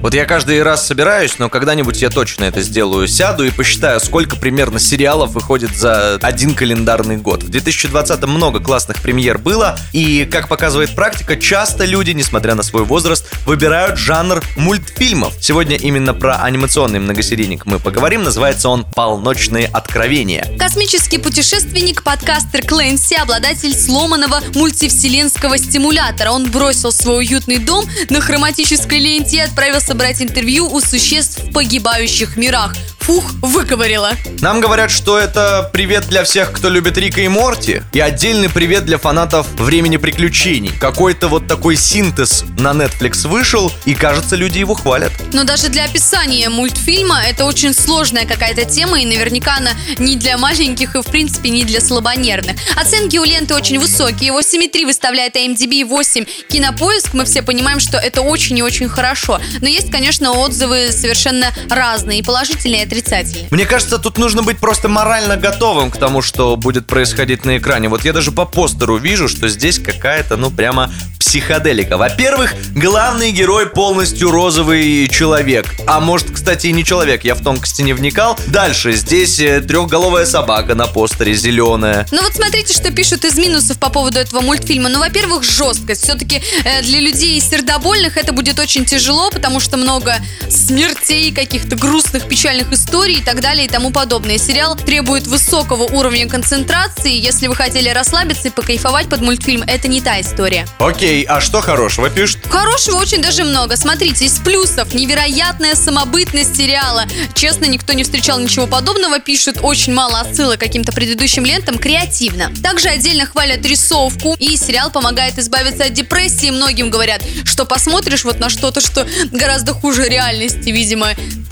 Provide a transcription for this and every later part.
Вот я каждый раз собираюсь, но когда-нибудь я точно это сделаю. Сяду и посчитаю, сколько примерно сериалов выходит за один календарный год. В 2020 много классных премьер было, и, как показывает практика, часто люди, несмотря на свой возраст, выбирают жанр мультфильмов. Сегодня именно про анимационный многосерийник мы поговорим. Называется он «Полночные откровения». Космический путешественник, подкастер Клэнси, обладатель сломанного мультивселенского стимулятора. Он бросил свой уютный дом на хроматической ленте и отправился собрать интервью у существ в погибающих мирах – фух, выковырила. Нам говорят, что это привет для всех, кто любит Рика и Морти, и отдельный привет для фанатов времени приключений. Какой-то вот такой синтез на Netflix вышел, и кажется, люди его хвалят. Но даже для описания мультфильма это очень сложная какая-то тема, и наверняка она не для маленьких и, в принципе, не для слабонервных. Оценки у ленты очень высокие. Его 7,3 выставляет IMDb 8 Кинопоиск. Мы все понимаем, что это очень и очень хорошо. Но есть, конечно, отзывы совершенно разные, и положительные, и отрицательный. Мне кажется, тут нужно быть просто морально готовым к тому, что будет происходить на экране. Вот я даже по постеру вижу, что здесь какая-то, ну, прямо психоделика. Во-первых, главный герой полностью розовый человек. А может, кстати, и не человек, я в тонкости не вникал. Дальше, здесь э, трехголовая собака на постере, зеленая. Ну вот смотрите, что пишут из минусов по поводу этого мультфильма. Ну, во-первых, жесткость. Все-таки э, для людей сердобольных это будет очень тяжело, потому что много смертей, каких-то грустных, печальных историй и так далее и тому подобное. Сериал требует высокого уровня концентрации. Если вы хотели расслабиться и покайфовать под мультфильм, это не та история. Окей, а что хорошего пишут? Хорошего очень даже много. Смотрите, из плюсов невероятная самобытность сериала. Честно, никто не встречал ничего подобного. Пишут очень мало отсылок к каким-то предыдущим лентам. Креативно. Также отдельно хвалят рисовку. И сериал помогает избавиться от депрессии. Многим говорят, что посмотришь вот на что-то, что гораздо хуже реальности, видимо.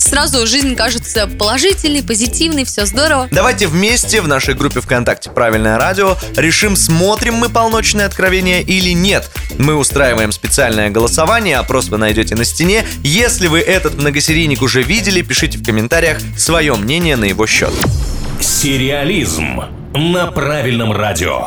Сразу жизнь кажется положительный, позитивный, все здорово. Давайте вместе в нашей группе ВКонтакте «Правильное радио» решим, смотрим мы «Полночное откровение» или нет. Мы устраиваем специальное голосование, опрос вы найдете на стене. Если вы этот многосерийник уже видели, пишите в комментариях свое мнение на его счет. Сериализм на правильном радио.